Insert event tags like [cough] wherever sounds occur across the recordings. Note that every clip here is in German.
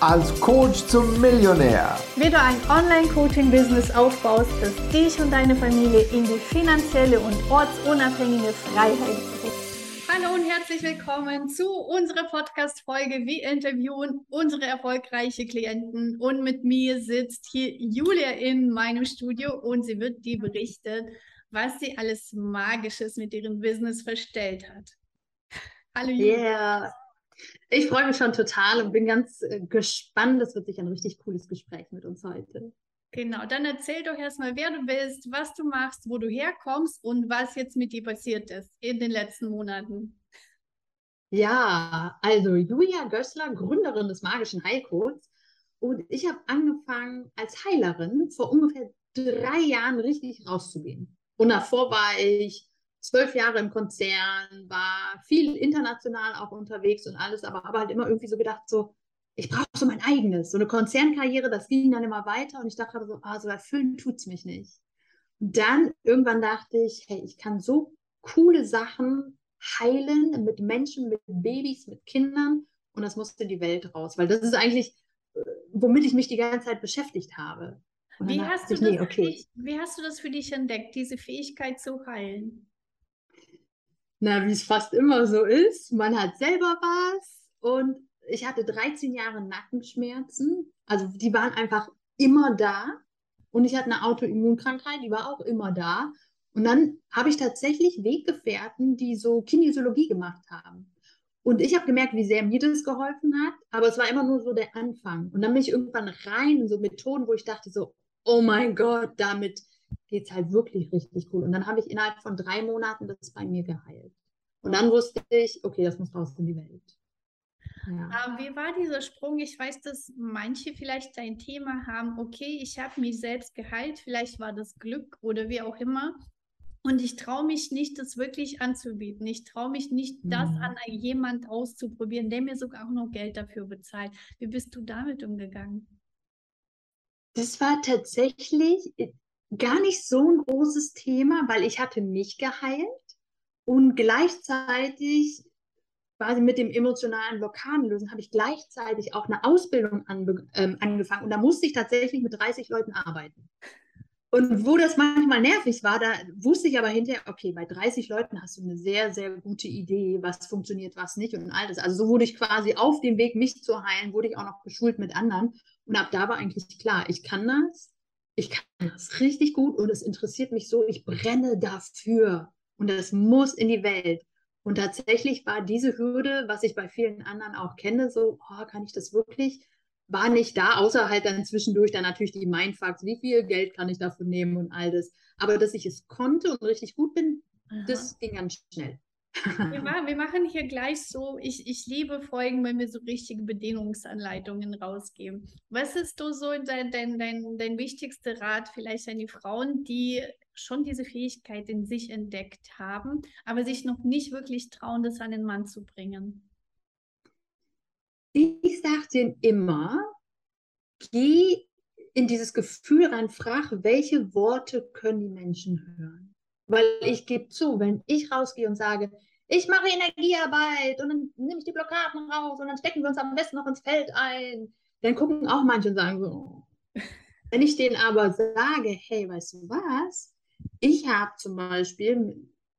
als Coach zum Millionär. Wie du ein Online-Coaching-Business aufbaust, das dich und deine Familie in die finanzielle und ortsunabhängige Freiheit bringt. Hallo und herzlich willkommen zu unserer Podcast-Folge. Wir interviewen unsere erfolgreiche Klienten und mit mir sitzt hier Julia in meinem Studio und sie wird dir berichten, was sie alles Magisches mit ihrem Business verstellt hat. Hallo Julia. Yeah. Ich freue mich schon total und bin ganz äh, gespannt. Das wird sicher ein richtig cooles Gespräch mit uns heute. Genau, dann erzähl doch erstmal, wer du bist, was du machst, wo du herkommst und was jetzt mit dir passiert ist in den letzten Monaten. Ja, also Julia Gößler, Gründerin des Magischen Heilcodes. Und ich habe angefangen als Heilerin vor ungefähr drei Jahren richtig rauszugehen. Und davor war ich zwölf Jahre im Konzern, war viel international auch unterwegs und alles, aber habe halt immer irgendwie so gedacht, so, ich brauche so mein eigenes. So eine Konzernkarriere, das ging dann immer weiter und ich dachte so, ah, so erfüllen tut es mich nicht. Und dann irgendwann dachte ich, hey, ich kann so coole Sachen heilen mit Menschen, mit Babys, mit Kindern und das muss in die Welt raus, weil das ist eigentlich, äh, womit ich mich die ganze Zeit beschäftigt habe. Wie hast, ich, nee, okay. dich, wie hast du das für dich entdeckt, diese Fähigkeit zu heilen? Na, wie es fast immer so ist, man hat selber was. Und ich hatte 13 Jahre Nackenschmerzen, also die waren einfach immer da. Und ich hatte eine Autoimmunkrankheit, die war auch immer da. Und dann habe ich tatsächlich Weggefährten, die so Kinesiologie gemacht haben. Und ich habe gemerkt, wie sehr mir das geholfen hat, aber es war immer nur so der Anfang. Und dann bin ich irgendwann rein in so Methoden, wo ich dachte so, oh mein Gott, damit geht es halt wirklich richtig cool. Und dann habe ich innerhalb von drei Monaten das bei mir geheilt. Und dann wusste ich, okay, das muss raus in die Welt. Ja. Wie war dieser Sprung? Ich weiß, dass manche vielleicht ein Thema haben, okay, ich habe mich selbst geheilt, vielleicht war das Glück oder wie auch immer. Und ich traue mich nicht, das wirklich anzubieten. Ich traue mich nicht, mhm. das an jemand auszuprobieren, der mir sogar auch noch Geld dafür bezahlt. Wie bist du damit umgegangen? Das war tatsächlich gar nicht so ein großes Thema, weil ich hatte mich geheilt und gleichzeitig quasi mit dem emotionalen Blockadenlösen habe ich gleichzeitig auch eine Ausbildung ähm, angefangen und da musste ich tatsächlich mit 30 Leuten arbeiten. Und wo das manchmal nervig war, da wusste ich aber hinterher, okay, bei 30 Leuten hast du eine sehr, sehr gute Idee, was funktioniert, was nicht und all das. Also so wurde ich quasi auf dem Weg, mich zu heilen, wurde ich auch noch geschult mit anderen. Und ab da war eigentlich klar, ich kann das, ich kann das richtig gut und es interessiert mich so, ich brenne dafür und das muss in die Welt. Und tatsächlich war diese Hürde, was ich bei vielen anderen auch kenne, so, oh, kann ich das wirklich? War nicht da, außer halt dann zwischendurch dann natürlich die Mindfucks, wie viel Geld kann ich dafür nehmen und all das. Aber dass ich es konnte und richtig gut bin, Aha. das ging ganz schnell. Wir machen, wir machen hier gleich so, ich, ich liebe Folgen, wenn wir so richtige Bedienungsanleitungen rausgeben. Was ist du so dein, dein, dein, dein wichtigster Rat vielleicht an die Frauen, die schon diese Fähigkeit in sich entdeckt haben, aber sich noch nicht wirklich trauen, das an den Mann zu bringen? Ich sage denen immer, geh in dieses Gefühl rein, frag, welche Worte können die Menschen hören? Weil ich gebe zu, wenn ich rausgehe und sage, ich mache Energiearbeit und dann nehme ich die Blockaden raus und dann stecken wir uns am besten noch ins Feld ein, dann gucken auch manche und sagen so. [laughs] Wenn ich denen aber sage, hey, weißt du was? Ich habe zum Beispiel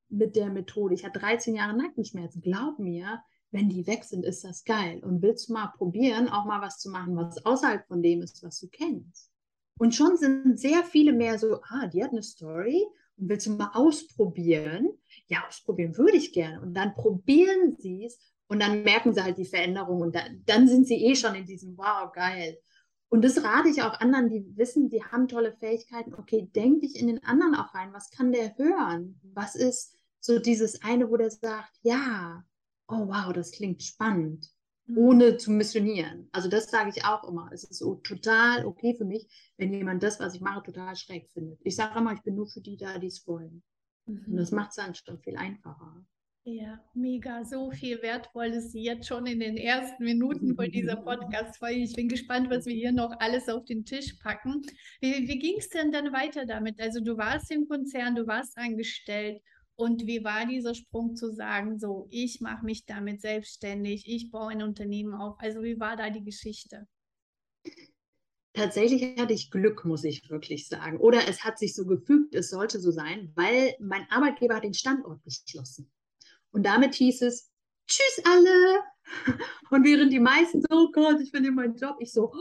mit der Methode, ich hatte 13 Jahre Nackenschmerzen, glaub mir, wenn die weg sind, ist das geil. Und willst du mal probieren, auch mal was zu machen, was außerhalb von dem ist, was du kennst? Und schon sind sehr viele mehr so, ah, die hat eine Story willst du mal ausprobieren? Ja, ausprobieren würde ich gerne. Und dann probieren sie es und dann merken sie halt die Veränderung und dann, dann sind sie eh schon in diesem Wow, geil. Und das rate ich auch anderen, die wissen, die haben tolle Fähigkeiten. Okay, denk dich in den anderen auch rein. Was kann der hören? Was ist so dieses eine, wo der sagt, ja, oh wow, das klingt spannend. Ohne zu missionieren. Also das sage ich auch immer. Es ist so total okay für mich, wenn jemand das, was ich mache, total schräg findet. Ich sage immer, ich bin nur für die da, die es wollen. Mhm. Und das macht es dann schon viel einfacher. Ja, mega, so viel Wertvolles jetzt schon in den ersten Minuten von dieser [laughs] Podcast-Folge. Ich bin gespannt, was wir hier noch alles auf den Tisch packen. Wie, wie ging es denn dann weiter damit? Also du warst im Konzern, du warst angestellt und wie war dieser Sprung zu sagen, so, ich mache mich damit selbstständig, ich baue ein Unternehmen auf? Also wie war da die Geschichte? Tatsächlich hatte ich Glück, muss ich wirklich sagen. Oder es hat sich so gefügt, es sollte so sein, weil mein Arbeitgeber hat den Standort geschlossen. Und damit hieß es, tschüss alle. [laughs] Und während die meisten so, oh Gott, ich verliere meinen Job, ich so,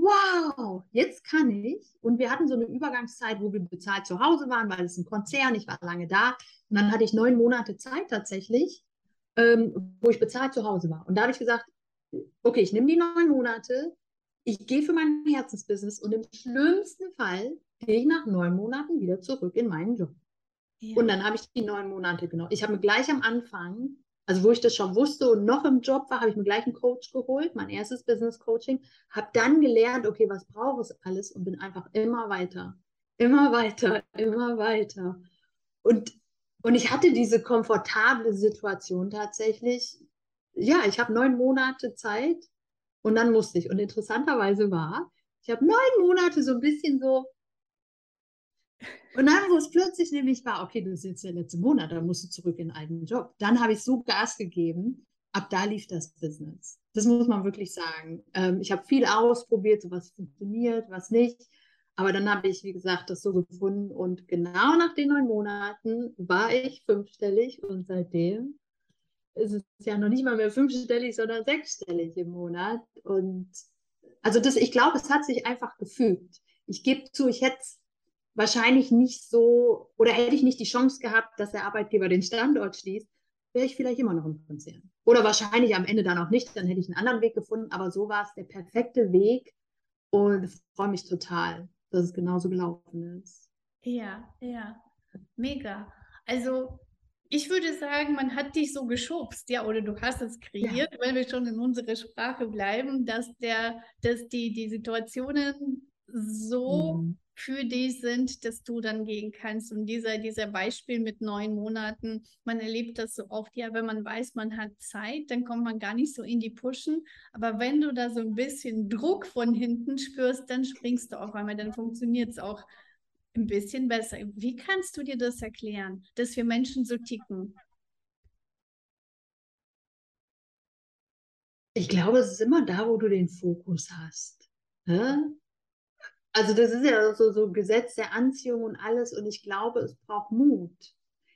wow, jetzt kann ich. Und wir hatten so eine Übergangszeit, wo wir bezahlt zu Hause waren, weil es ein Konzern, ich war lange da. Und dann hatte ich neun Monate Zeit tatsächlich, ähm, wo ich bezahlt zu Hause war. Und da habe ich gesagt, okay, ich nehme die neun Monate, ich gehe für mein Herzensbusiness und im schlimmsten Fall gehe ich nach neun Monaten wieder zurück in meinen Job. Ja. Und dann habe ich die neun Monate genommen. Ich habe mir gleich am Anfang, also wo ich das schon wusste und noch im Job war, habe ich mir gleich einen Coach geholt, mein erstes Business Coaching, habe dann gelernt, okay, was brauche ich alles und bin einfach immer weiter, immer weiter, immer weiter. Und, und ich hatte diese komfortable Situation tatsächlich. Ja, ich habe neun Monate Zeit und dann musste ich. Und interessanterweise war, ich habe neun Monate so ein bisschen so. Und dann, wo es plötzlich nämlich war, okay, das ist jetzt der letzte Monat, dann musst du zurück in den alten Job. Dann habe ich so Gas gegeben, ab da lief das Business. Das muss man wirklich sagen. Ähm, ich habe viel ausprobiert, so was funktioniert, was nicht. Aber dann habe ich, wie gesagt, das so gefunden. Und genau nach den neun Monaten war ich fünfstellig und seitdem ist es ja noch nicht mal mehr fünfstellig, sondern sechsstellig im Monat. Und also das, ich glaube, es hat sich einfach gefügt. Ich gebe zu, ich hätte wahrscheinlich nicht so, oder hätte ich nicht die Chance gehabt, dass der Arbeitgeber den Standort schließt, wäre ich vielleicht immer noch im Konzern. Oder wahrscheinlich am Ende dann auch nicht, dann hätte ich einen anderen Weg gefunden, aber so war es der perfekte Weg und ich freue mich total, dass es genauso gelaufen ist. Ja, ja, mega. Also ich würde sagen, man hat dich so geschubst, ja, oder du hast es kreiert, ja. wenn wir schon in unserer Sprache bleiben, dass der, dass die, die Situationen so mhm. Für dich sind, dass du dann gehen kannst. Und dieser, dieser Beispiel mit neun Monaten, man erlebt das so oft, ja, wenn man weiß, man hat Zeit, dann kommt man gar nicht so in die Pushen. Aber wenn du da so ein bisschen Druck von hinten spürst, dann springst du auf einmal, dann funktioniert es auch ein bisschen besser. Wie kannst du dir das erklären, dass wir Menschen so ticken? Ich glaube, es ist immer da, wo du den Fokus hast. Ne? Also das ist ja so, so Gesetz der Anziehung und alles und ich glaube, es braucht Mut.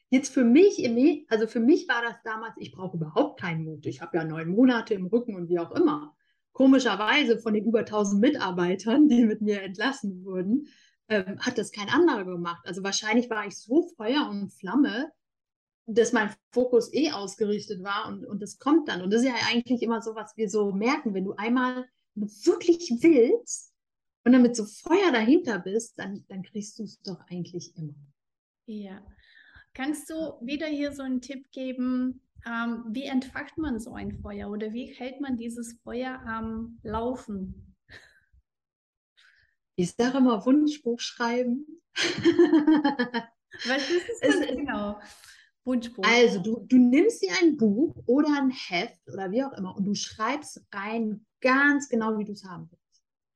Jetzt für mich, also für mich war das damals, ich brauche überhaupt keinen Mut. Ich habe ja neun Monate im Rücken und wie auch immer. Komischerweise von den über 1000 Mitarbeitern, die mit mir entlassen wurden, ähm, hat das kein anderer gemacht. Also wahrscheinlich war ich so Feuer und Flamme, dass mein Fokus eh ausgerichtet war und, und das kommt dann. Und das ist ja eigentlich immer so, was wir so merken, wenn du einmal wirklich willst und dann mit so Feuer dahinter bist, dann, dann kriegst du es doch eigentlich immer. Ja. Kannst du wieder hier so einen Tipp geben, ähm, wie entfacht man so ein Feuer oder wie hält man dieses Feuer am Laufen? Ich sage immer Wunschbuch schreiben. [laughs] Was ist es denn genau? Wunschbuch. Also du, du nimmst dir ein Buch oder ein Heft oder wie auch immer und du schreibst rein ganz genau, wie du es haben willst.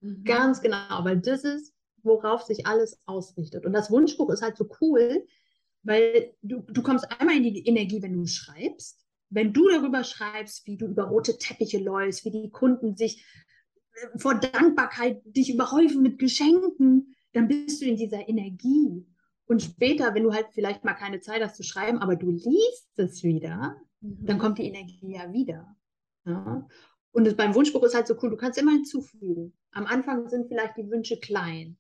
Mhm. Ganz genau, weil das ist, worauf sich alles ausrichtet. Und das Wunschbuch ist halt so cool, weil du, du kommst einmal in die Energie, wenn du schreibst. Wenn du darüber schreibst, wie du über rote Teppiche läufst, wie die Kunden sich vor Dankbarkeit dich überhäufen mit Geschenken, dann bist du in dieser Energie. Und später, wenn du halt vielleicht mal keine Zeit hast zu schreiben, aber du liest es wieder, mhm. dann kommt die Energie ja wieder. Ja? Und das, beim Wunschbuch ist halt so cool, du kannst immer hinzufügen. Am Anfang sind vielleicht die Wünsche klein.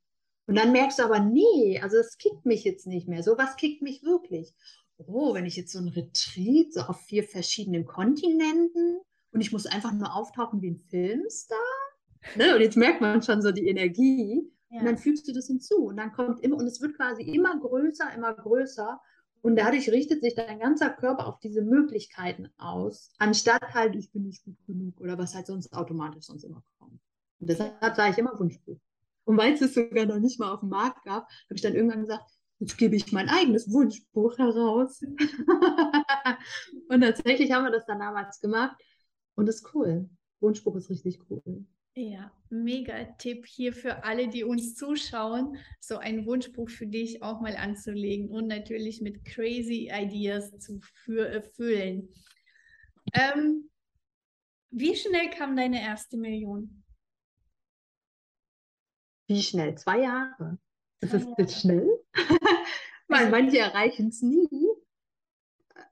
Und dann merkst du aber, nee, also es kickt mich jetzt nicht mehr. So was kickt mich wirklich. Oh, wenn ich jetzt so ein Retreat, so auf vier verschiedenen Kontinenten und ich muss einfach nur auftauchen wie ein Filmstar, Ne? Und jetzt merkt man schon so die Energie. Ja. Und dann fügst du das hinzu. Und dann kommt immer, und es wird quasi immer größer, immer größer. Und dadurch richtet sich dein ganzer Körper auf diese Möglichkeiten aus, anstatt halt, ich bin nicht gut genug oder was halt sonst automatisch sonst immer kommt. Und deshalb sage ich immer Wunschbuch. Und weil es es sogar noch nicht mal auf dem Markt gab, habe ich dann irgendwann gesagt, jetzt gebe ich mein eigenes Wunschbuch heraus. [laughs] und tatsächlich haben wir das dann damals gemacht. Und das ist cool. Wunschbuch ist richtig cool. Ja, mega Tipp hier für alle, die uns zuschauen, so ein Wunschbuch für dich auch mal anzulegen und natürlich mit crazy Ideas zu äh, füllen. Ähm, wie schnell kam deine erste Million? Wie schnell? Zwei Jahre. Ist das jetzt schnell? [laughs] Weil also manche erreichen es nie.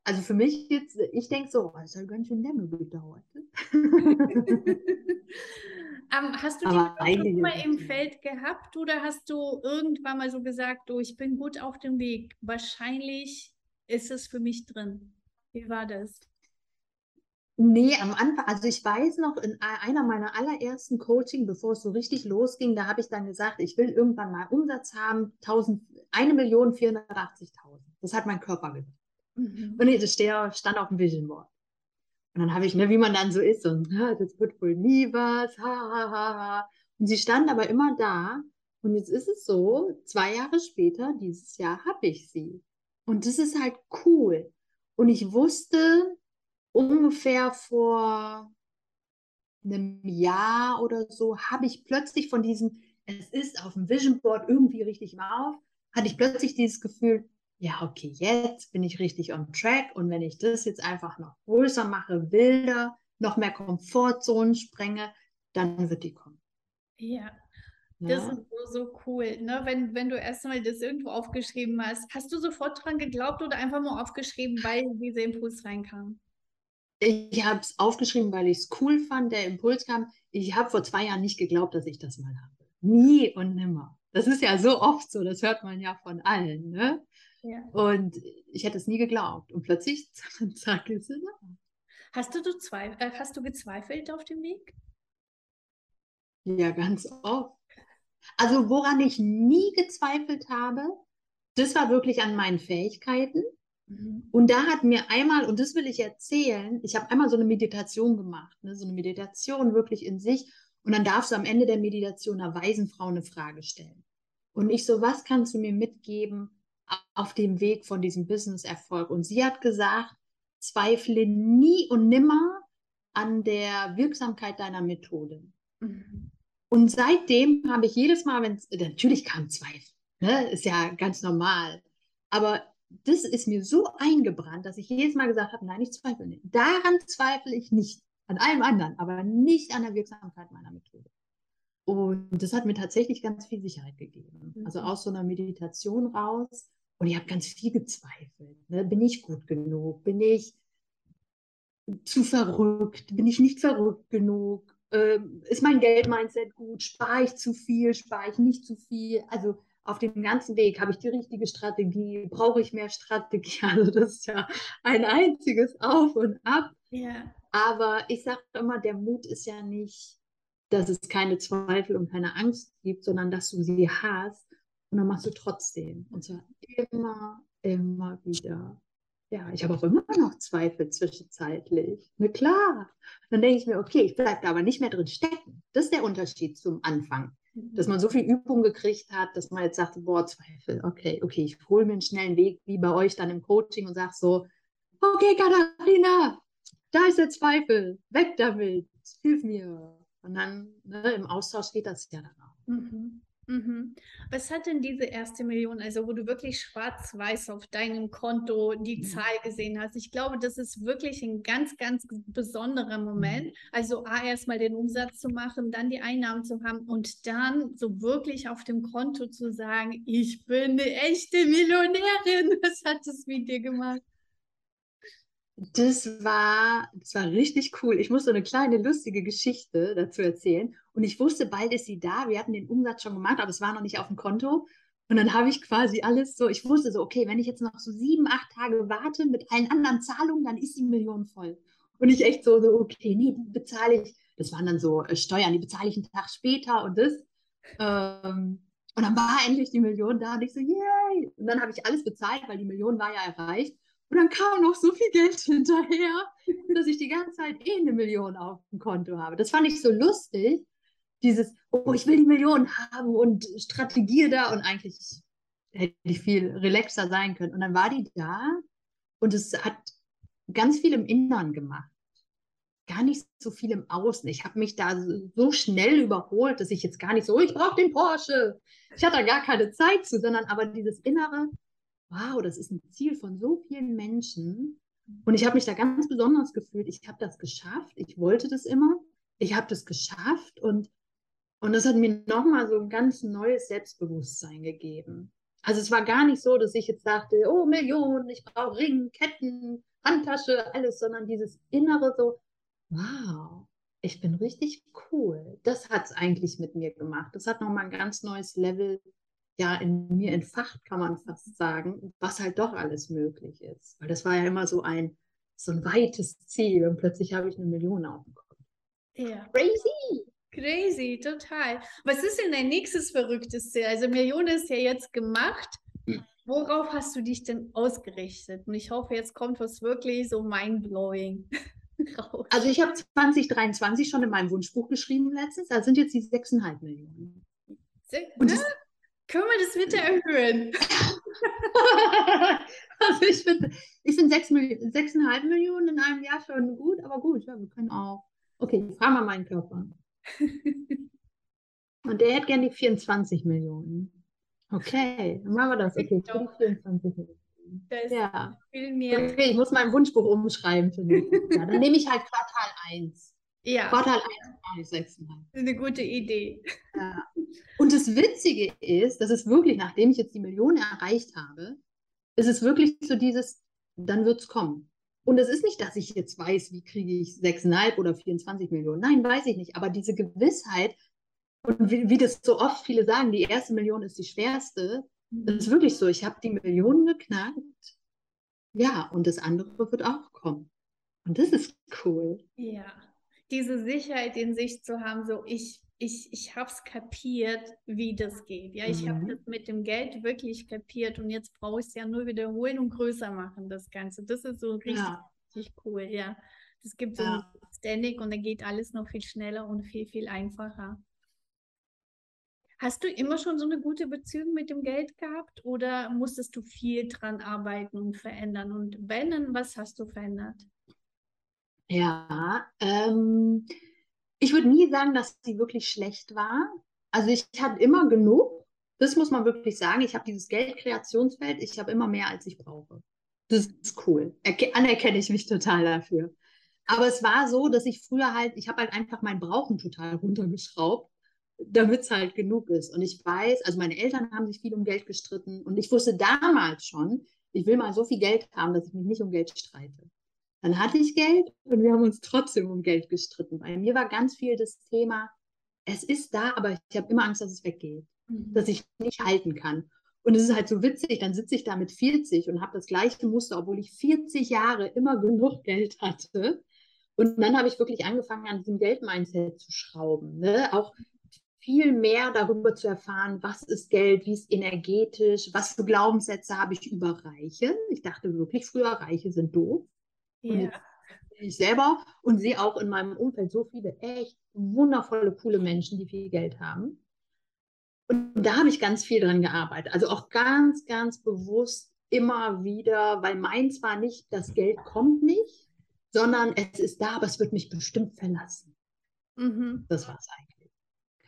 Also für mich jetzt, ich denke so, oh, das hat ganz schön lange gedauert. [laughs] [laughs] Um, hast du die mal im Feld gehabt oder hast du irgendwann mal so gesagt, oh, ich bin gut auf dem Weg? Wahrscheinlich ist es für mich drin. Wie war das? Nee, am Anfang, also ich weiß noch, in einer meiner allerersten Coaching, bevor es so richtig losging, da habe ich dann gesagt, ich will irgendwann mal Umsatz haben, 1000, 1.480.000. Das hat mein Körper gesagt. Mhm. Und das stand auf dem Vision Board. Und dann habe ich, ne, wie man dann so ist, und das wird wohl nie was, ha, ha, ha, ha. Und sie stand aber immer da. Und jetzt ist es so, zwei Jahre später, dieses Jahr, habe ich sie. Und das ist halt cool. Und ich wusste ungefähr vor einem Jahr oder so, habe ich plötzlich von diesem, es ist auf dem Vision Board irgendwie richtig im auf, hatte ich plötzlich dieses Gefühl, ja, okay, jetzt bin ich richtig on track und wenn ich das jetzt einfach noch größer mache, wilder, noch mehr Komfortzonen sprenge, dann wird die kommen. Ja, das ja. ist so, so cool. Ne? Wenn, wenn du erstmal das irgendwo aufgeschrieben hast, hast du sofort dran geglaubt oder einfach nur aufgeschrieben, weil dieser Impuls reinkam? Ich habe es aufgeschrieben, weil ich es cool fand, der Impuls kam. Ich habe vor zwei Jahren nicht geglaubt, dass ich das mal habe. Nie und nimmer. Das ist ja so oft so, das hört man ja von allen. Ne? Ja. Und ich hätte es nie geglaubt. Und plötzlich, [laughs] zack, ist sie da. Hast du, du äh, hast du gezweifelt auf dem Weg? Ja, ganz oft. Also woran ich nie gezweifelt habe, das war wirklich an meinen Fähigkeiten. Mhm. Und da hat mir einmal, und das will ich erzählen, ich habe einmal so eine Meditation gemacht, ne, so eine Meditation wirklich in sich. Und dann darfst du am Ende der Meditation einer weisen Frau eine Frage stellen. Und ich so, was kannst du mir mitgeben auf dem Weg von diesem Business-Erfolg? Und sie hat gesagt, zweifle nie und nimmer an der Wirksamkeit deiner Methode. Mhm. Und seitdem habe ich jedes Mal, wenn es, natürlich kam Zweifel, ne? ist ja ganz normal, aber das ist mir so eingebrannt, dass ich jedes Mal gesagt habe, nein, ich zweifle nicht. Daran zweifle ich nicht, an allem anderen, aber nicht an der Wirksamkeit meiner Methode. Und das hat mir tatsächlich ganz viel Sicherheit gegeben. Also mhm. aus so einer Meditation raus. Und ich habe ganz viel gezweifelt. Ne? Bin ich gut genug? Bin ich zu verrückt? Bin ich nicht verrückt genug? Ähm, ist mein Geld-Mindset gut? Spare ich zu viel? Spare ich nicht zu viel? Also auf dem ganzen Weg habe ich die richtige Strategie? Brauche ich mehr Strategie? [laughs] Also das ist ja ein einziges Auf und Ab. Ja. Aber ich sage immer, der Mut ist ja nicht, dass es keine Zweifel und keine Angst gibt, sondern dass du sie hast und dann machst du trotzdem. Und zwar immer, immer wieder ja, ich habe auch immer noch Zweifel zwischenzeitlich. Na klar. Dann denke ich mir, okay, ich bleibe da aber nicht mehr drin stecken. Das ist der Unterschied zum Anfang. Dass man so viel Übung gekriegt hat, dass man jetzt sagt, boah, Zweifel, okay, okay, ich hole mir einen schnellen Weg, wie bei euch dann im Coaching und sage so, okay, Katharina, da ist der Zweifel, weg damit, hilf mir. Und dann ne, im Austausch geht das ja dann auch. Mhm. Mhm. Was hat denn diese erste Million, also wo du wirklich schwarz-weiß auf deinem Konto die mhm. Zahl gesehen hast? Ich glaube, das ist wirklich ein ganz, ganz besonderer Moment. Mhm. Also A, erstmal den Umsatz zu machen, dann die Einnahmen zu haben und dann so wirklich auf dem Konto zu sagen, ich bin eine echte Millionärin. [laughs] Was hat das mit dir gemacht? Das war, das war richtig cool. Ich muss so eine kleine lustige Geschichte dazu erzählen. Und ich wusste, bald ist sie da. Wir hatten den Umsatz schon gemacht, aber es war noch nicht auf dem Konto. Und dann habe ich quasi alles so, ich wusste so, okay, wenn ich jetzt noch so sieben, acht Tage warte mit allen anderen Zahlungen, dann ist die Million voll. Und ich echt so, so okay, nee, die bezahle ich, das waren dann so äh, Steuern, die bezahle ich einen Tag später und das. Ähm, und dann war endlich die Million da und ich so, yay! Und dann habe ich alles bezahlt, weil die Million war ja erreicht. Und dann kam noch so viel Geld [laughs] hinterher, dass ich die ganze Zeit eh eine Million auf dem Konto habe. Das fand ich so lustig. Dieses, oh, ich will die Million haben und Strategie da und eigentlich hätte ich viel relaxer sein können. Und dann war die da und es hat ganz viel im Inneren gemacht. Gar nicht so viel im Außen. Ich habe mich da so schnell überholt, dass ich jetzt gar nicht so, ich brauche den Porsche. Ich hatte da gar keine Zeit zu, sondern aber dieses Innere, wow, das ist ein Ziel von so vielen Menschen. Und ich habe mich da ganz besonders gefühlt. Ich habe das geschafft. Ich wollte das immer. Ich habe das geschafft und Und das hat mir nochmal so ein ganz neues Selbstbewusstsein gegeben. Also es war gar nicht so, dass ich jetzt dachte, oh Millionen, ich brauche Ring, Ketten, Handtasche, alles, sondern dieses innere so, wow, ich bin richtig cool. Das hat es eigentlich mit mir gemacht. Das hat nochmal ein ganz neues Level ja in mir entfacht, kann man fast sagen, was halt doch alles möglich ist. Weil das war ja immer so ein, so ein weites Ziel und plötzlich habe ich eine Million auf dem Kopf. Ja. Crazy! Crazy, total. Was ist denn dein nächstes verrücktes Ziel? Also Million ist ja jetzt gemacht. Hm. Worauf hast du dich denn ausgerichtet? Und ich hoffe, jetzt kommt was wirklich so mindblowing [laughs] raus. Also ich habe 2023 schon in meinem Wunschbuch geschrieben letztens. Da sind jetzt die 6,5 Millionen. Und das, Können wir das bitte erhöhen? [laughs] also ich finde ich find 6 Millionen, 6,5 Millionen in einem Jahr schon gut, aber gut, ja, wir können auch. Okay, fragen wir meinen Körper. [laughs] Und der hätte gerne die 24 Millionen. Okay, dann machen wir das. Okay, die 24 Millionen. Das Ja. viel mehr. Okay, ich muss mein Wunschbuch umschreiben für Jahr. Dann nehme ich halt Quartal 1. Ja, Quartal 1 mache ich 6,5. eine gute Idee. Ja. Und das Witzige ist, dass es wirklich, nachdem ich jetzt die Million erreicht habe, ist es wirklich so dieses, dann wird es kommen. Und es ist nicht, dass ich jetzt weiß, wie kriege ich 6,5 oder 24 Millionen. Nein, weiß ich nicht. Aber diese Gewissheit, und wie, wie das so oft viele sagen, die erste Million ist die schwerste, das ist wirklich so. Ich habe die Millionen geknackt. Ja, und das andere wird auch kommen. Und das ist cool. Ja, diese Sicherheit in sich zu haben, so ich, ich, ich habe es kapiert, wie das geht. Ja, ich habe Mhm. das mit dem Geld wirklich kapiert und jetzt brauche ich es ja nur wiederholen und größer machen, das Ganze. Das ist so richtig, Ja. richtig cool, ja. Das gibt so Ja. ein Standing und dann geht alles noch viel schneller und viel, viel einfacher. Hast du immer schon so eine gute Beziehung mit dem Geld gehabt oder musstest du viel dran arbeiten und verändern? Und wenn, was hast du verändert? Ja, ähm, ich würde nie sagen, dass sie wirklich schlecht war. Also ich hatte immer genug. Das muss man wirklich sagen. Ich habe dieses Geldkreationsfeld, ich habe immer mehr, als ich brauche. Das ist cool. Erke anerkenne ich mich total dafür. Aber es war so, dass ich früher halt, ich habe halt einfach mein Brauchen total runtergeschraubt, damit es halt genug ist. Und ich weiß, also meine Eltern haben sich viel um Geld gestritten und ich wusste damals schon, ich will mal so viel Geld haben, dass ich mich nicht um Geld streite. Dann hatte ich Geld und wir haben uns trotzdem um Geld gestritten. Bei mir war ganz viel das Thema, es ist da, aber ich habe immer Angst, dass es weggeht, dass ich nicht halten kann. Und es ist halt so witzig, dann sitze ich da mit 40 und habe das gleiche Muster, obwohl ich 40 Jahre immer genug Geld hatte. Und dann habe ich wirklich angefangen, an diesem Geldmindset zu schrauben. Ne? Auch viel mehr darüber zu erfahren, was ist Geld, wie ist energetisch, was für Glaubenssätze habe ich über Reiche. Ich dachte wirklich früher, Reiche sind doof. Ja. ich selber und sehe auch in meinem Umfeld so viele echt wundervolle, coole Menschen, die viel Geld haben. Und da habe ich ganz viel dran gearbeitet. Also auch ganz, ganz bewusst immer wieder, weil meins war nicht, das Geld kommt nicht, sondern es ist da, aber es wird mich bestimmt verlassen. Mhm. Das war es eigentlich.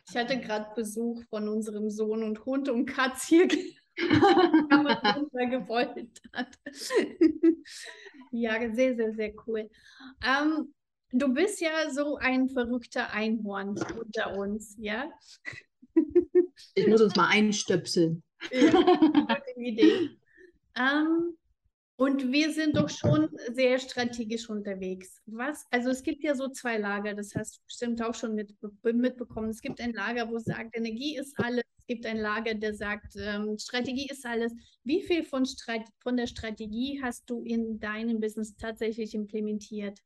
Ich hatte gerade Besuch von unserem Sohn und Hund und Katz hier [laughs] [laughs] runtergewollt hat. Ja, sehr, sehr, sehr cool. Ähm, du bist ja so ein verrückter Einhorn unter uns, ja? Ich muss uns mal einstöpseln. Ja, Idee. Ähm, und wir sind doch schon sehr strategisch unterwegs. Was? Also es gibt ja so zwei Lager, das hast du bestimmt auch schon mit, mitbekommen. Es gibt ein Lager, wo sagt, Energie ist alles. Gibt ein Lager, der sagt, ähm, Strategie ist alles. Wie viel von, von der Strategie hast du in deinem Business tatsächlich implementiert?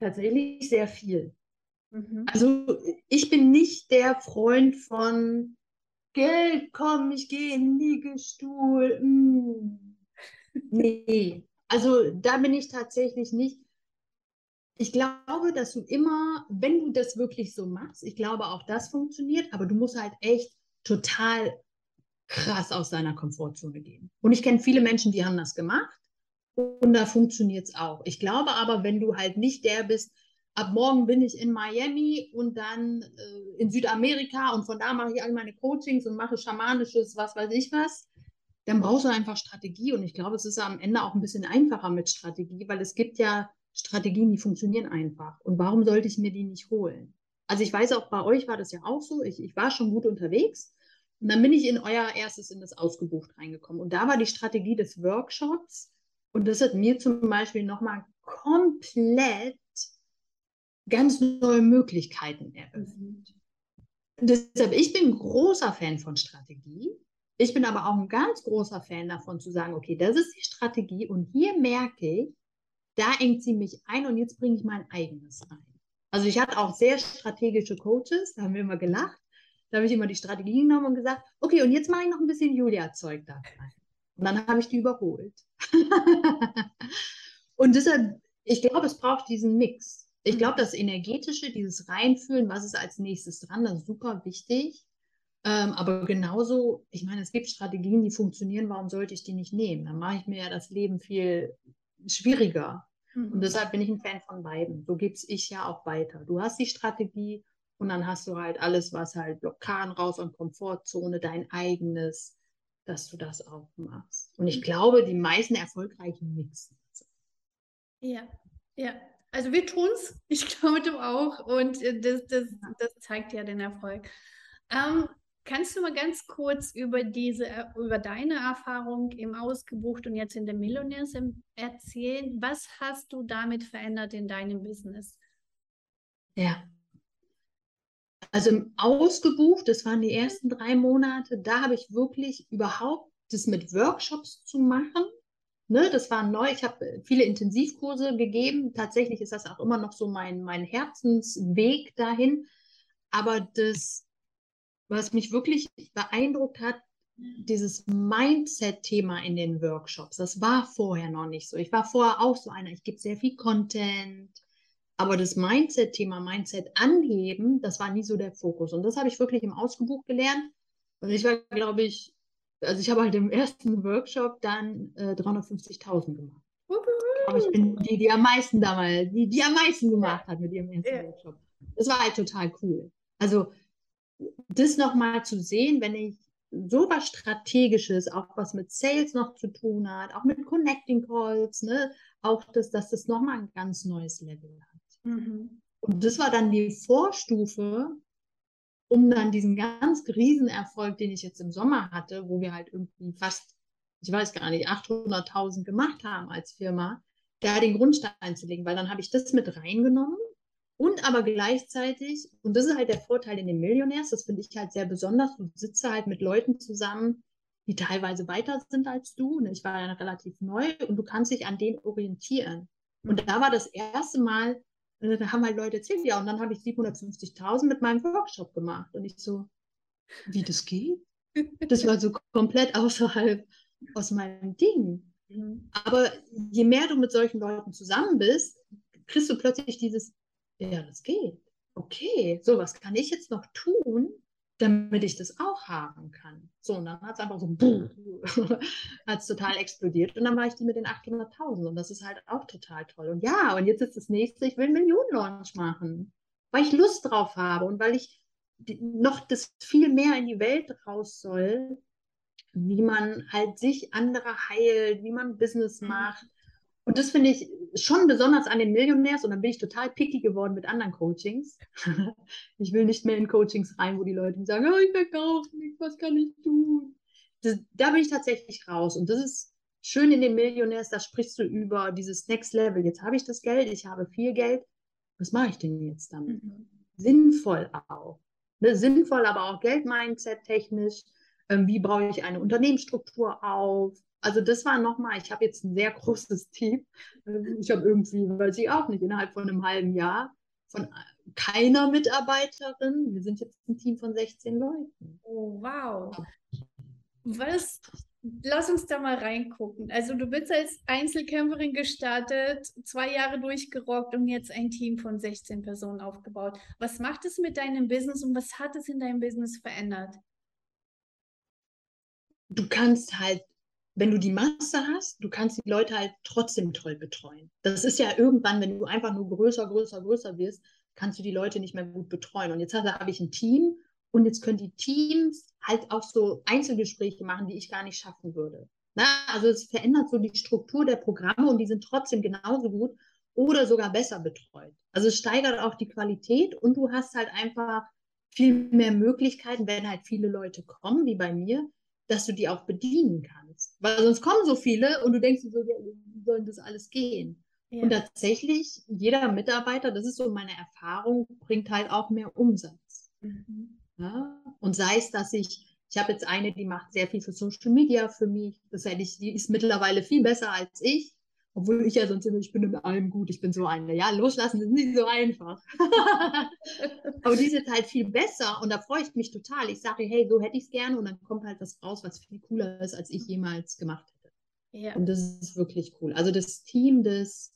Tatsächlich sehr viel. Mhm. Also ich bin nicht der Freund von Geld, komm, ich gehe in den Liegestuhl. mm. [laughs] Nee, also da bin ich tatsächlich nicht. Ich glaube, dass du immer, wenn du das wirklich so machst, ich glaube auch das funktioniert, aber du musst halt echt total krass aus deiner Komfortzone gehen. Und ich kenne viele Menschen, die haben das gemacht und da funktioniert es auch. Ich glaube aber, wenn du halt nicht der bist, ab morgen bin ich in Miami und dann äh, in Südamerika und von da mache ich all meine Coachings und mache schamanisches, was weiß ich was, dann brauchst du einfach Strategie und ich glaube, es ist am Ende auch ein bisschen einfacher mit Strategie, weil es gibt ja Strategien, die funktionieren einfach. Und warum sollte ich mir die nicht holen? Also ich weiß auch, bei euch war das ja auch so. Ich, ich war schon gut unterwegs. Und dann bin ich in euer erstes in das Ausgebucht reingekommen. Und da war die Strategie des Workshops. Und das hat mir zum Beispiel nochmal komplett ganz neue Möglichkeiten eröffnet. Deshalb, ich bin großer Fan von Strategie. Ich bin aber auch ein ganz großer Fan davon zu sagen, okay, das ist die Strategie und hier merke ich, da engt sie mich ein und jetzt bringe ich mein eigenes ein. Also ich hatte auch sehr strategische Coaches, da haben wir immer gelacht. Da habe ich immer die Strategie genommen und gesagt, okay, und jetzt mache ich noch ein bisschen Julia-Zeug da rein. Und dann habe ich die überholt. [laughs] und deshalb, ich glaube, es braucht diesen Mix. Ich glaube, das Energetische, dieses Reinfühlen, was ist als nächstes dran, das ist super wichtig. Ähm, aber genauso, ich meine, es gibt Strategien, die funktionieren, warum sollte ich die nicht nehmen? Dann mache ich mir ja das Leben viel schwieriger. Mhm. Und deshalb bin ich ein Fan von beiden. So gebe ich ja auch weiter. Du hast die Strategie und dann hast du halt alles, was halt Blockaden raus und Komfortzone, dein eigenes, dass du das auch machst. Und ich glaube, die meisten erfolgreichen mixen. Ja, ja. Also wir tun es, ich [laughs] glaube du auch. Und äh, das, das, das zeigt ja den Erfolg. Ähm, Kannst du mal ganz kurz über diese, äh, über deine Erfahrung im Ausgebucht und jetzt in der Millionärs erzählen? Was hast du damit verändert in deinem Business? Ja. Also im Ausgebucht, das waren die ersten drei Monate, da habe ich wirklich überhaupt das mit Workshops zu machen. Ne, das war neu. Ich habe viele Intensivkurse gegeben. Tatsächlich ist das auch immer noch so mein, mein Herzensweg dahin. Aber das was mich wirklich beeindruckt hat, dieses Mindset-Thema in den Workshops. Das war vorher noch nicht so. Ich war vorher auch so einer, ich gebe sehr viel Content, aber das Mindset-Thema, Mindset anheben, das war nie so der Fokus. Und das habe ich wirklich im Ausgebuch gelernt. Und ich war, glaube ich, also ich habe halt im ersten Workshop dann äh, 350.000 gemacht. Aber ich bin die, die am meisten damals, die, die am meisten gemacht hat mit ihrem ersten ja. Workshop. Das war halt total cool. Also das nochmal zu sehen, wenn ich so was Strategisches, auch was mit Sales noch zu tun hat, auch mit Connecting Calls, ne, auch das, dass das nochmal ein ganz neues Level hat. Mhm. Und das war dann die Vorstufe, um dann diesen ganz Riesenerfolg, den ich jetzt im Sommer hatte, wo wir halt irgendwie fast, ich weiß gar nicht, 800.000 gemacht haben als Firma, da den Grundstein zu legen, weil dann habe ich das mit reingenommen und aber gleichzeitig, und das ist halt der Vorteil in den Millionärs, das finde ich halt sehr besonders, du sitzt halt mit Leuten zusammen, die teilweise weiter sind als du. Und ich war ja relativ neu und du kannst dich an denen orientieren. Und da war das erste Mal, äh, da haben halt Leute erzählt, ja, und dann habe ich 750.000 mit meinem Workshop gemacht. Und ich so, wie das geht? Das war so komplett außerhalb aus meinem Ding. Mhm. Aber je mehr du mit solchen Leuten zusammen bist, kriegst du plötzlich dieses, ja, das geht. Okay, so was kann ich jetzt noch tun, damit ich das auch haben kann. So, und dann hat es einfach so, [laughs] hat es total explodiert. Und dann war ich die mit den 800.000 und das ist halt auch total toll. Und ja, und jetzt ist das nächste, ich will einen Millionen-Launch machen, weil ich Lust drauf habe und weil ich noch das viel mehr in die Welt raus soll, wie man halt sich andere heilt, wie man Business mhm. macht, und das finde ich schon besonders an den Millionärs und dann bin ich total picky geworden mit anderen Coachings. [laughs] ich will nicht mehr in Coachings rein, wo die Leute sagen, oh, ich verkaufe nichts, was kann ich tun? Das, da bin ich tatsächlich raus und das ist schön in den Millionärs, da sprichst du über dieses Next Level. Jetzt habe ich das Geld, ich habe viel Geld. Was mache ich denn jetzt damit? Mhm. Sinnvoll auch. Ne? Sinnvoll, aber auch Geld-Mindset technisch. Ähm, wie baue ich eine Unternehmensstruktur auf? Also das war nochmal, ich habe jetzt ein sehr großes Team. Ich habe irgendwie, weiß ich auch nicht, innerhalb von einem halben Jahr von keiner Mitarbeiterin. Wir sind jetzt ein Team von 16 Leuten. Oh, wow. Was? Lass uns da mal reingucken. Also du bist als Einzelkämpferin gestartet, zwei Jahre durchgerockt und jetzt ein Team von 16 Personen aufgebaut. Was macht es mit deinem Business und was hat es in deinem Business verändert? Du kannst halt wenn du die Masse hast, du kannst die Leute halt trotzdem toll betreuen. Das ist ja irgendwann, wenn du einfach nur größer, größer, größer wirst, kannst du die Leute nicht mehr gut betreuen. Und jetzt habe ich ein Team und jetzt können die Teams halt auch so Einzelgespräche machen, die ich gar nicht schaffen würde. Na, also es verändert so die Struktur der Programme und die sind trotzdem genauso gut. oder sogar besser betreut. Also es steigert auch die Qualität und du hast halt einfach viel mehr Möglichkeiten, wenn halt viele Leute kommen, wie bei mir, dass du die auch bedienen kannst. Weil sonst kommen so viele und du denkst so, ja, wie soll das alles gehen? Ja. Und tatsächlich, jeder Mitarbeiter, das ist so meine Erfahrung, bringt halt auch mehr Umsatz. Mhm. Ja? Und sei es, dass ich, ich habe jetzt eine, die macht sehr viel für Social Media für mich. Das ich, die ist mittlerweile viel besser als ich. Obwohl ich ja sonst immer, ich bin in allem gut, ich bin so eine. Ja, loslassen ist nicht so einfach. [laughs] Aber die ist jetzt halt viel besser und da freue ich mich total. Ich sage, hey, so hätte ich es gerne und dann kommt halt was raus, was viel cooler ist, als ich jemals gemacht hätte. Ja. Und das ist wirklich cool. Also das Team, das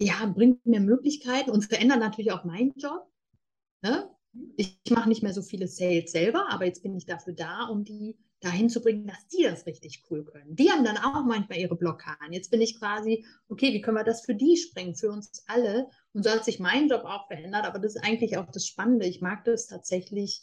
ja, bringt mir Möglichkeiten und verändert natürlich auch meinen Job. Ne? Ich mache nicht mehr so viele Sales selber, aber jetzt bin ich dafür da, um die dahin zu bringen, dass die das richtig cool können. Die haben dann auch manchmal ihre Blockaden. Jetzt bin ich quasi, okay, wie können wir das für die springen, für uns alle? Und so hat sich mein Job auch verändert, aber das ist eigentlich auch das Spannende. Ich mag das tatsächlich,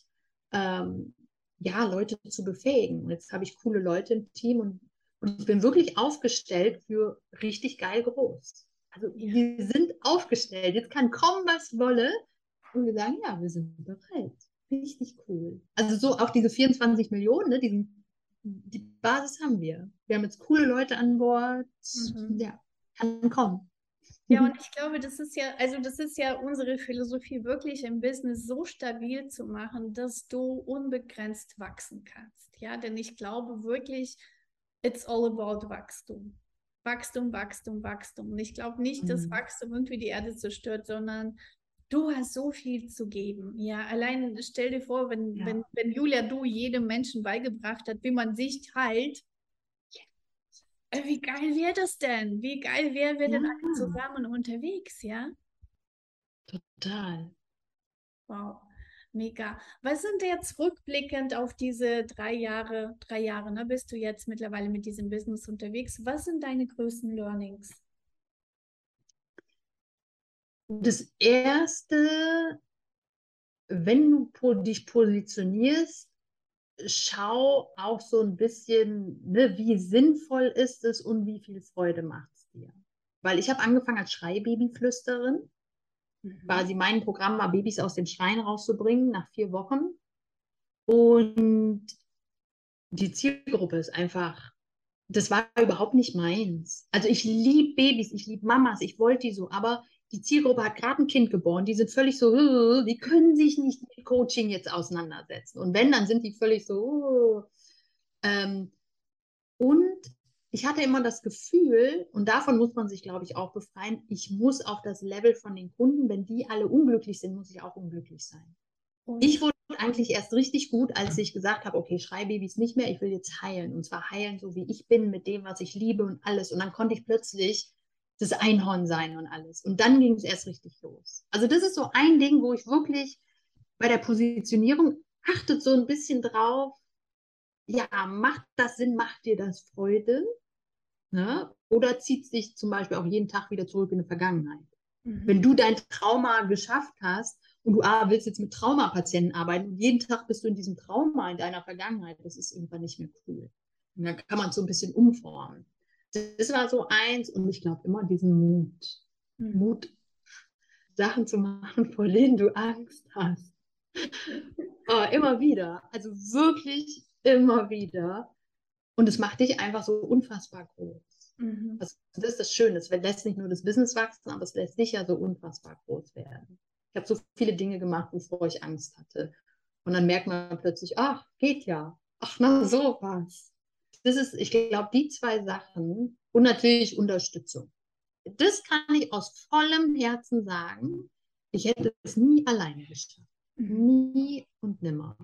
ähm, ja, Leute zu befähigen. Und jetzt habe ich coole Leute im Team und, und ich bin wirklich aufgestellt für richtig geil groß. Also wir sind aufgestellt. Jetzt kann kommen, was wolle. Und wir sagen, ja, wir sind bereit. Richtig cool. Also so auch diese 24 Millionen, ne, diesen, die Basis haben wir. Wir haben jetzt coole Leute an Bord. Mhm. Ja, kann kommen. Ja, [laughs] und ich glaube, das ist ja, also das ist ja unsere Philosophie, wirklich im Business so stabil zu machen, dass du unbegrenzt wachsen kannst. Ja, denn ich glaube wirklich, it's all about Wachstum. Wachstum, Wachstum, Wachstum. Und ich glaube nicht, dass mhm. Wachstum irgendwie die Erde zerstört, sondern du hast so viel zu geben. Ja, allein stell dir vor, wenn, ja. wenn, wenn Julia du jedem Menschen beigebracht hat, wie man sich teilt, äh, wie geil wäre das denn? Wie geil wären wir ja. denn alle zusammen unterwegs, ja? Total. Wow, mega. Was sind jetzt rückblickend auf diese drei Jahre, drei Jahre, ne, bist du jetzt mittlerweile mit diesem Business unterwegs? Was sind deine größten Learnings? Das erste, wenn du dich positionierst, schau auch so ein bisschen, ne, wie sinnvoll ist es und wie viel Freude macht es dir. Weil ich habe angefangen als Schreibabyflüsterin. Mhm. Quasi mein Programm war, Babys aus dem Schrein rauszubringen nach vier Wochen. Und die Zielgruppe ist einfach, das war überhaupt nicht meins. Also ich liebe Babys, ich liebe Mamas, ich wollte die so, aber die Zielgruppe hat gerade ein Kind geboren, die sind völlig so, die können sich nicht mit Coaching jetzt auseinandersetzen. Und wenn, dann sind die völlig so. Ähm, und ich hatte immer das Gefühl, und davon muss man sich, glaube ich, auch befreien, ich muss auf das Level von den Kunden, wenn die alle unglücklich sind, muss ich auch unglücklich sein. Und? Ich wurde eigentlich erst richtig gut, als ich gesagt habe, okay, Schreibabys nicht mehr, ich will jetzt heilen. Und zwar heilen, so wie ich bin, mit dem, was ich liebe und alles. Und dann konnte ich plötzlich das Einhorn sein und alles. Und dann ging es erst richtig los. Also das ist so ein Ding, wo ich wirklich bei der Positionierung achtet so ein bisschen drauf, ja, macht das Sinn, macht dir das Freude? Ne? Oder zieht sich zum Beispiel auch jeden Tag wieder zurück in die Vergangenheit? Mhm. Wenn du dein Trauma geschafft hast und du ah, willst jetzt mit Traumapatienten arbeiten und jeden Tag bist du in diesem Trauma in deiner Vergangenheit, das ist irgendwann nicht mehr cool. Und dann kann man es so ein bisschen umformen das war so eins und ich glaube immer diesen Mut. Mhm. Mut, Sachen zu machen, [laughs] vor denen du Angst hast. oh, immer wieder. Also wirklich immer wieder. Und es macht dich einfach so unfassbar groß. Mhm. Also, das ist das Schöne. Es lässt nicht nur das Business wachsen, aber es lässt dich ja so unfassbar groß werden. Ich habe so viele Dinge gemacht, bevor ich Angst hatte. Und dann merkt man plötzlich, ach, geht ja. Ach, na sowas das ist, ich glaube, die zwei Sachen und natürlich Unterstützung. Das kann ich aus vollem Herzen sagen. Ich hätte es nie alleine geschafft. Nie und nimmer.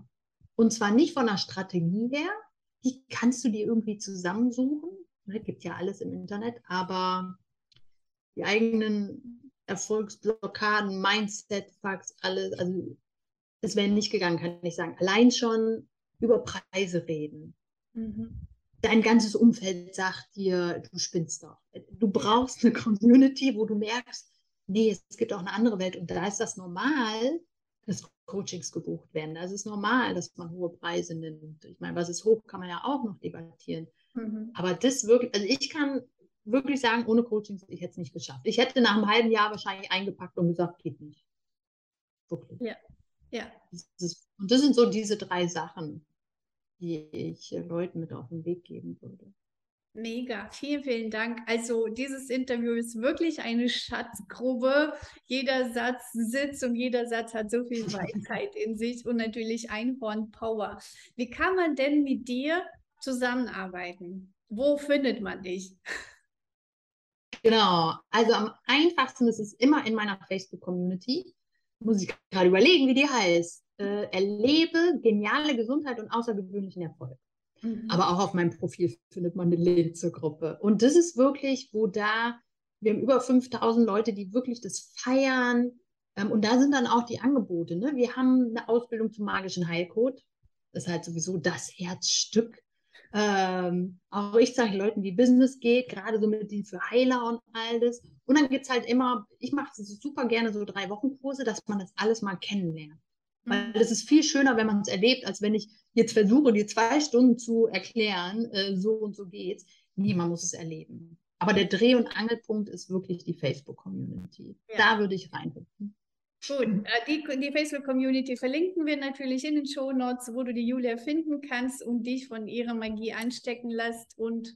Und zwar nicht von der Strategie her, die kannst du dir irgendwie zusammensuchen. Es ne, gibt ja alles im Internet, aber die eigenen Erfolgsblockaden, Mindset, Facts, alles, also es wäre nicht gegangen, kann ich sagen. Allein schon über Preise reden. Mhm dein ganzes Umfeld sagt dir, du spinnst doch. Du brauchst eine Community, wo du merkst, nee, es gibt auch eine andere Welt und da ist das normal, dass Coachings gebucht werden. Das ist normal, dass man hohe Preise nimmt. Ich meine, was ist hoch, kann man ja auch noch debattieren. Mhm. Aber das wirklich, also ich kann wirklich sagen, ohne Coachings, ich hätte es nicht geschafft. Ich hätte nach einem halben Jahr wahrscheinlich eingepackt und gesagt, geht nicht. Wirklich. Ja. Ja. Das und das sind so diese drei Sachen, die ich Leuten mit auf den Weg geben würde. Mega, vielen, vielen Dank. Also dieses Interview ist wirklich eine Schatzgrube. Jeder Satz sitzt und jeder Satz hat so viel [laughs] Weisheit in sich und natürlich Einhorn Power. Wie kann man denn mit dir zusammenarbeiten? Wo findet man dich? Genau, also am einfachsten ist es immer in meiner Facebook-Community. Muss ich gerade überlegen, wie die heißt. Äh, erlebe geniale Gesundheit und außergewöhnlichen Erfolg. Mhm. Aber auch auf meinem Profil findet man den Link zur Gruppe. Und das ist wirklich, wo da, wir haben über 5000 Leute, die wirklich das feiern. Ähm, und da sind dann auch die Angebote. Ne? Wir haben eine Ausbildung zum magischen Heilcode. Das ist halt sowieso das Herzstück. Ähm, auch ich zeige Leuten, wie Business geht, gerade so mit denen für Heiler und all das. Und dann gibt es halt immer, ich mache super gerne so drei Wochen Kurse, dass man das alles mal kennenlernt. Weil es ist viel schöner, wenn man es erlebt, als wenn ich jetzt versuche, dir zwei Stunden zu erklären, äh, so und so geht's. Nee, man muss es erleben. Aber der Dreh- und Angelpunkt ist wirklich die Facebook-Community. Ja. Da würde ich reingucken. Gut, äh, die, die Facebook-Community verlinken wir natürlich in den Show Notes, wo du die Julia finden kannst und dich von ihrer Magie anstecken lässt und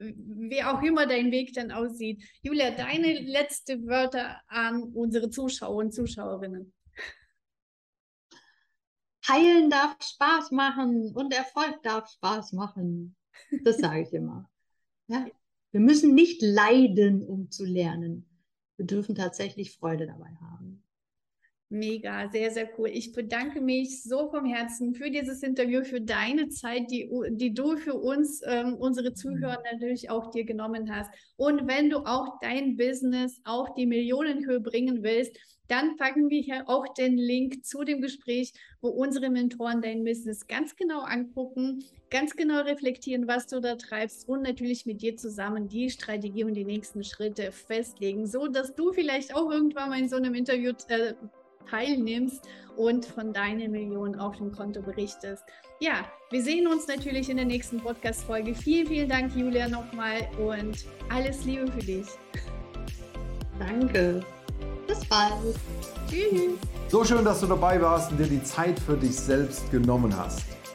wie auch immer dein Weg dann aussieht. Julia, deine letzte Wörter an unsere Zuschauer und Zuschauerinnen. Heilen darf Spaß machen und Erfolg darf Spaß machen. Das sage ich immer. Ja? Wir müssen nicht leiden, um zu lernen. Wir dürfen tatsächlich Freude dabei haben. Mega, sehr, sehr cool. Ich bedanke mich so vom Herzen für dieses Interview, für deine Zeit, die, die du für uns, ähm, unsere Zuhörer natürlich auch dir genommen hast. Und wenn du auch dein Business auf die Millionenhöhe bringen willst, dann packen wir hier auch den Link zu dem Gespräch, wo unsere Mentoren dein Business ganz genau angucken, ganz genau reflektieren, was du da treibst und natürlich mit dir zusammen die Strategie und die nächsten Schritte festlegen, so dass du vielleicht auch irgendwann mal in so einem Interview äh, teilnimmst und von deinen Millionen auf dem Konto berichtest. Ja, wir sehen uns natürlich in der nächsten Podcast-Folge. Vielen, vielen Dank, Julia, nochmal und alles Liebe für dich. Danke. Bis bald. Tschüss. So schön, dass du dabei warst und dir die Zeit für dich selbst genommen hast.